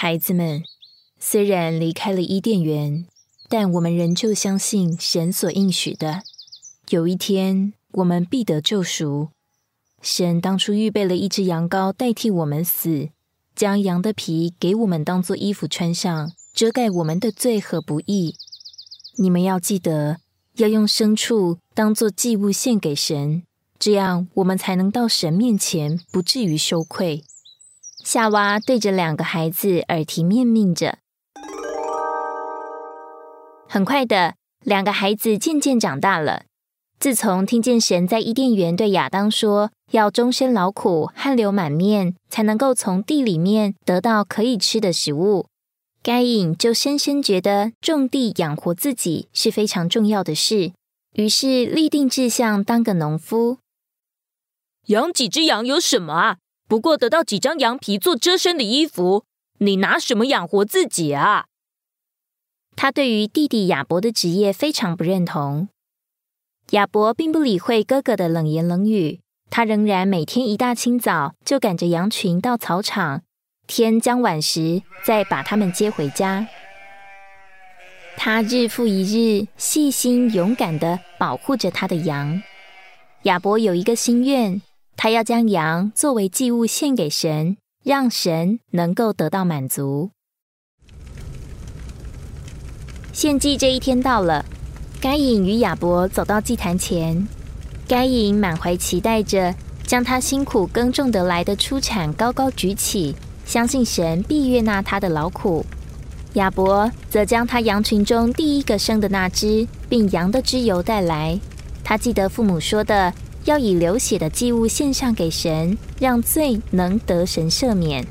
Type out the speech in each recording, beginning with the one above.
孩子们，虽然离开了伊甸园，但我们仍旧相信神所应许的，有一天我们必得救赎。神当初预备了一只羊羔代替我们死，将羊的皮给我们当做衣服穿上，遮盖我们的罪和不义。你们要记得，要用牲畜当做祭物献给神，这样我们才能到神面前，不至于羞愧。夏娃对着两个孩子耳提面命着。很快的，两个孩子渐渐长大了。自从听见神在伊甸园对亚当说要终身劳苦、汗流满面，才能够从地里面得到可以吃的食物。该隐就深深觉得种地养活自己是非常重要的事，于是立定志向当个农夫。养几只羊有什么啊？不过得到几张羊皮做遮身的衣服，你拿什么养活自己啊？他对于弟弟亚伯的职业非常不认同。亚伯并不理会哥哥的冷言冷语，他仍然每天一大清早就赶着羊群到草场。天将晚时，再把他们接回家。他日复一日，细心勇敢的保护着他的羊。亚伯有一个心愿，他要将羊作为祭物献给神，让神能够得到满足。献祭这一天到了，该隐与亚伯走到祭坛前，该隐满怀期待着，将他辛苦耕种得来的出产高高举起。相信神必悦纳他的劳苦，亚伯则将他羊群中第一个生的那只，并羊的脂油带来。他记得父母说的，要以流血的祭物献上给神，让罪能得神赦免。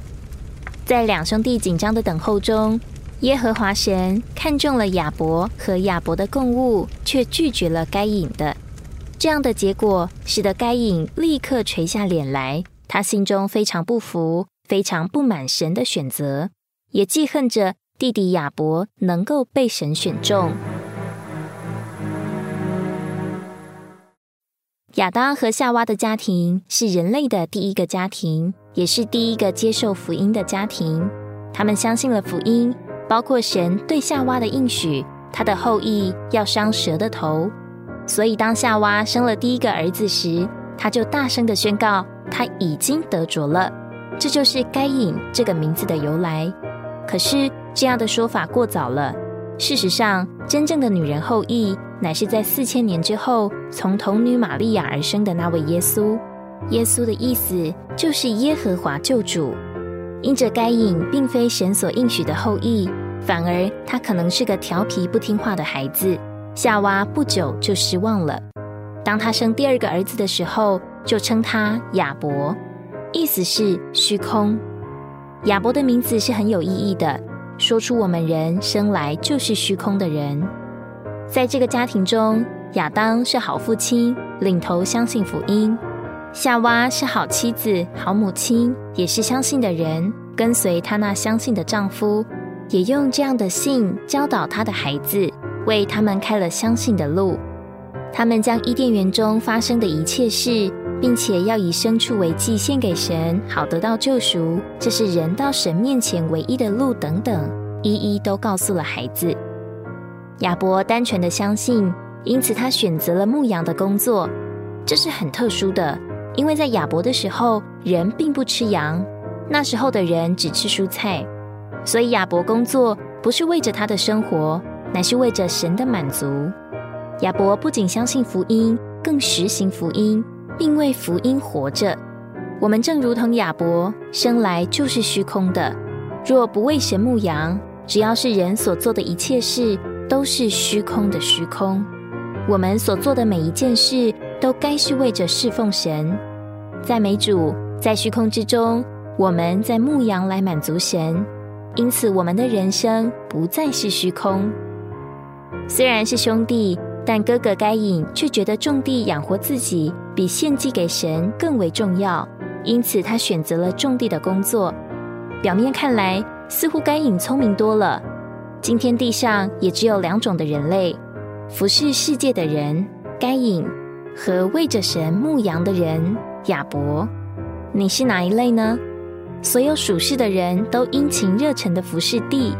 在两兄弟紧张的等候中，耶和华神看中了亚伯和亚伯的供物，却拒绝了该隐的。这样的结果使得该隐立刻垂下脸来，他心中非常不服。非常不满神的选择，也记恨着弟弟亚伯能够被神选中。亚当和夏娃的家庭是人类的第一个家庭，也是第一个接受福音的家庭。他们相信了福音，包括神对夏娃的应许，他的后裔要伤蛇的头。所以，当夏娃生了第一个儿子时，他就大声的宣告，他已经得着了。这就是该隐这个名字的由来。可是这样的说法过早了。事实上，真正的女人后裔乃是在四千年之后从童女玛利亚而生的那位耶稣。耶稣的意思就是耶和华救主。因着该隐并非神所应许的后裔，反而他可能是个调皮不听话的孩子。夏娃不久就失望了。当他生第二个儿子的时候，就称他亚伯。意思是虚空。亚伯的名字是很有意义的，说出我们人生来就是虚空的人。在这个家庭中，亚当是好父亲，领头相信福音；夏娃是好妻子、好母亲，也是相信的人，跟随她那相信的丈夫，也用这样的信教导他的孩子，为他们开了相信的路。他们将伊甸园中发生的一切事。并且要以牲畜为祭献给神，好得到救赎。这是人到神面前唯一的路。等等，一一都告诉了孩子。亚伯单纯的相信，因此他选择了牧羊的工作。这是很特殊的，因为在亚伯的时候，人并不吃羊，那时候的人只吃蔬菜。所以亚伯工作不是为着他的生活，乃是为着神的满足。亚伯不仅相信福音，更实行福音。并为福音活着。我们正如同亚伯，生来就是虚空的。若不为神牧羊，只要是人所做的一切事，都是虚空的虚空。我们所做的每一件事，都该是为着侍奉神。在美主，在虚空之中，我们在牧羊来满足神。因此，我们的人生不再是虚空。虽然是兄弟。但哥哥该隐却觉得种地养活自己比献祭给神更为重要，因此他选择了种地的工作。表面看来，似乎该隐聪明多了。今天地上也只有两种的人类：服侍世界的人该隐和为着神牧羊的人亚伯。你是哪一类呢？所有属世的人都殷勤热忱的服侍地，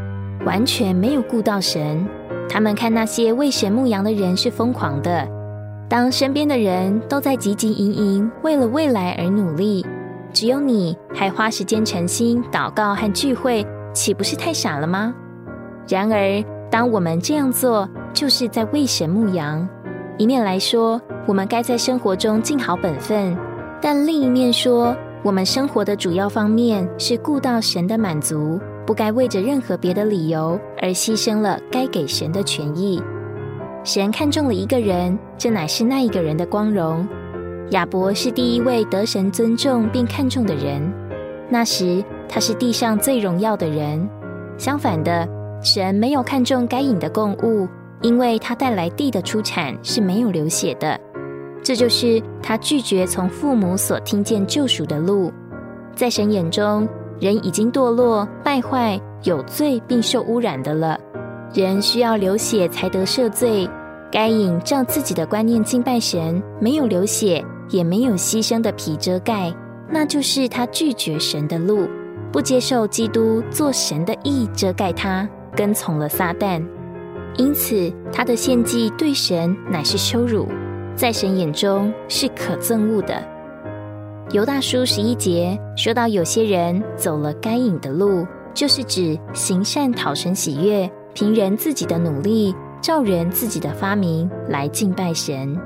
完全没有顾到神。他们看那些为神牧羊的人是疯狂的。当身边的人都在汲汲营营为了未来而努力，只有你还花时间诚心祷告和聚会，岂不是太傻了吗？然而，当我们这样做，就是在为神牧羊。一面来说，我们该在生活中尽好本分；但另一面说，我们生活的主要方面是顾到神的满足，不该为着任何别的理由而牺牲了该给神的权益。神看中了一个人，这乃是那一个人的光荣。亚伯是第一位得神尊重并看重的人，那时他是地上最荣耀的人。相反的，神没有看重该隐的供物，因为他带来地的出产是没有流血的。这就是他拒绝从父母所听见救赎的路。在神眼中，人已经堕落、败坏、有罪并受污染的了。人需要流血才得赦罪。该隐照自己的观念敬拜神，没有流血，也没有牺牲的皮遮盖，那就是他拒绝神的路，不接受基督做神的义遮盖他，跟从了撒旦。因此，他的献祭对神乃是羞辱，在神眼中是可憎恶的。犹大书十一节说到，有些人走了该隐的路，就是指行善讨神喜悦，凭人自己的努力。照人自己的发明来敬拜神。